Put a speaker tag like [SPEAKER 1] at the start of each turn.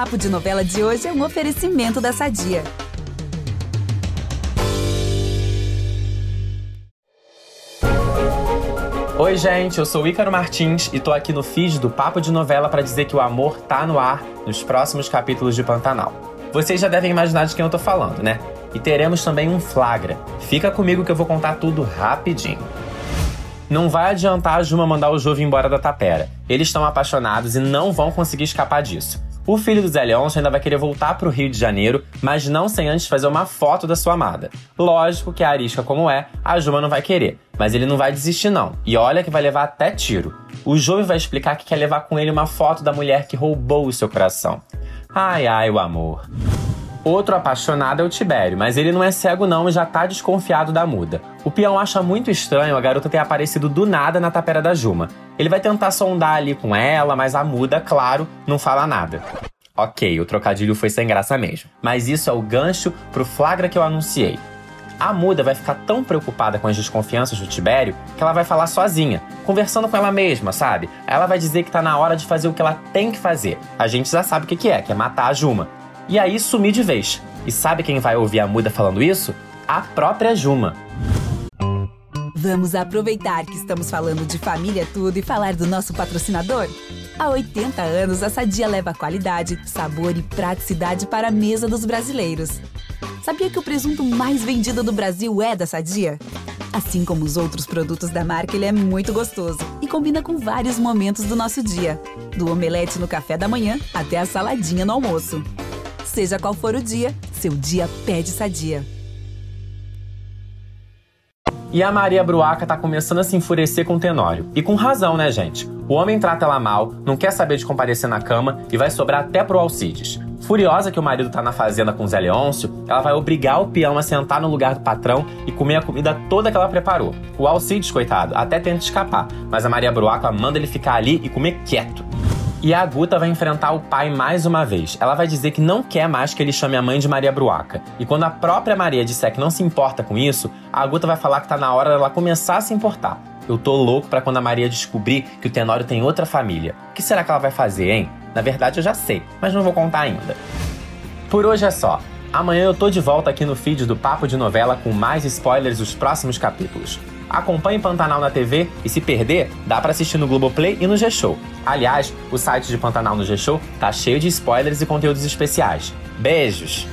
[SPEAKER 1] Papo de Novela de hoje é um oferecimento da Sadia.
[SPEAKER 2] Oi, gente, eu sou Ícaro Martins e tô aqui no feed do Papo de Novela para dizer que o amor tá no ar nos próximos capítulos de Pantanal. Vocês já devem imaginar de quem eu tô falando, né? E teremos também um flagra. Fica comigo que eu vou contar tudo rapidinho. Não vai adiantar a Juma mandar o Jove embora da tapera. Eles estão apaixonados e não vão conseguir escapar disso. O filho do Zé Leôncio ainda vai querer voltar para o Rio de Janeiro, mas não sem antes fazer uma foto da sua amada. Lógico que a arisca como é, a Juma não vai querer, mas ele não vai desistir não. E olha que vai levar até tiro. O jovem vai explicar que quer levar com ele uma foto da mulher que roubou o seu coração. Ai ai, o amor. Outro apaixonado é o Tibério, mas ele não é cego não e já tá desconfiado da muda. O peão acha muito estranho a garota ter aparecido do nada na tapera da Juma. Ele vai tentar sondar ali com ela, mas a muda, claro, não fala nada. Ok, o trocadilho foi sem graça mesmo. Mas isso é o gancho pro flagra que eu anunciei. A muda vai ficar tão preocupada com as desconfianças do Tibério que ela vai falar sozinha, conversando com ela mesma, sabe? Ela vai dizer que tá na hora de fazer o que ela tem que fazer. A gente já sabe o que é, que é matar a Juma. E aí sumir de vez. E sabe quem vai ouvir a muda falando isso? A própria Juma.
[SPEAKER 1] Vamos aproveitar que estamos falando de família tudo e falar do nosso patrocinador? Há 80 anos, a Sadia leva qualidade, sabor e praticidade para a mesa dos brasileiros. Sabia que o presunto mais vendido do Brasil é da Sadia? Assim como os outros produtos da marca, ele é muito gostoso e combina com vários momentos do nosso dia, do omelete no café da manhã até a saladinha no almoço. Seja qual for o dia, seu dia pede Sadia.
[SPEAKER 2] E a Maria Bruaca tá começando a se enfurecer com o Tenório. E com razão, né, gente? O homem trata ela mal, não quer saber de comparecer na cama e vai sobrar até pro Alcides. Furiosa que o marido tá na fazenda com Zé Leôncio, ela vai obrigar o peão a sentar no lugar do patrão e comer a comida toda que ela preparou. O Alcides, coitado, até tenta escapar, mas a Maria Bruaca manda ele ficar ali e comer quieto. E a Guta vai enfrentar o pai mais uma vez. Ela vai dizer que não quer mais que ele chame a mãe de Maria Bruaca. E quando a própria Maria disser que não se importa com isso, a Guta vai falar que tá na hora dela começar a se importar. Eu tô louco para quando a Maria descobrir que o Tenório tem outra família. O que será que ela vai fazer, hein? Na verdade eu já sei, mas não vou contar ainda. Por hoje é só. Amanhã eu tô de volta aqui no feed do Papo de Novela com mais spoilers dos próximos capítulos. Acompanhe Pantanal na TV e se perder, dá para assistir no Globoplay e no G-Show. Aliás, o site de Pantanal no G-Show tá cheio de spoilers e conteúdos especiais. Beijos!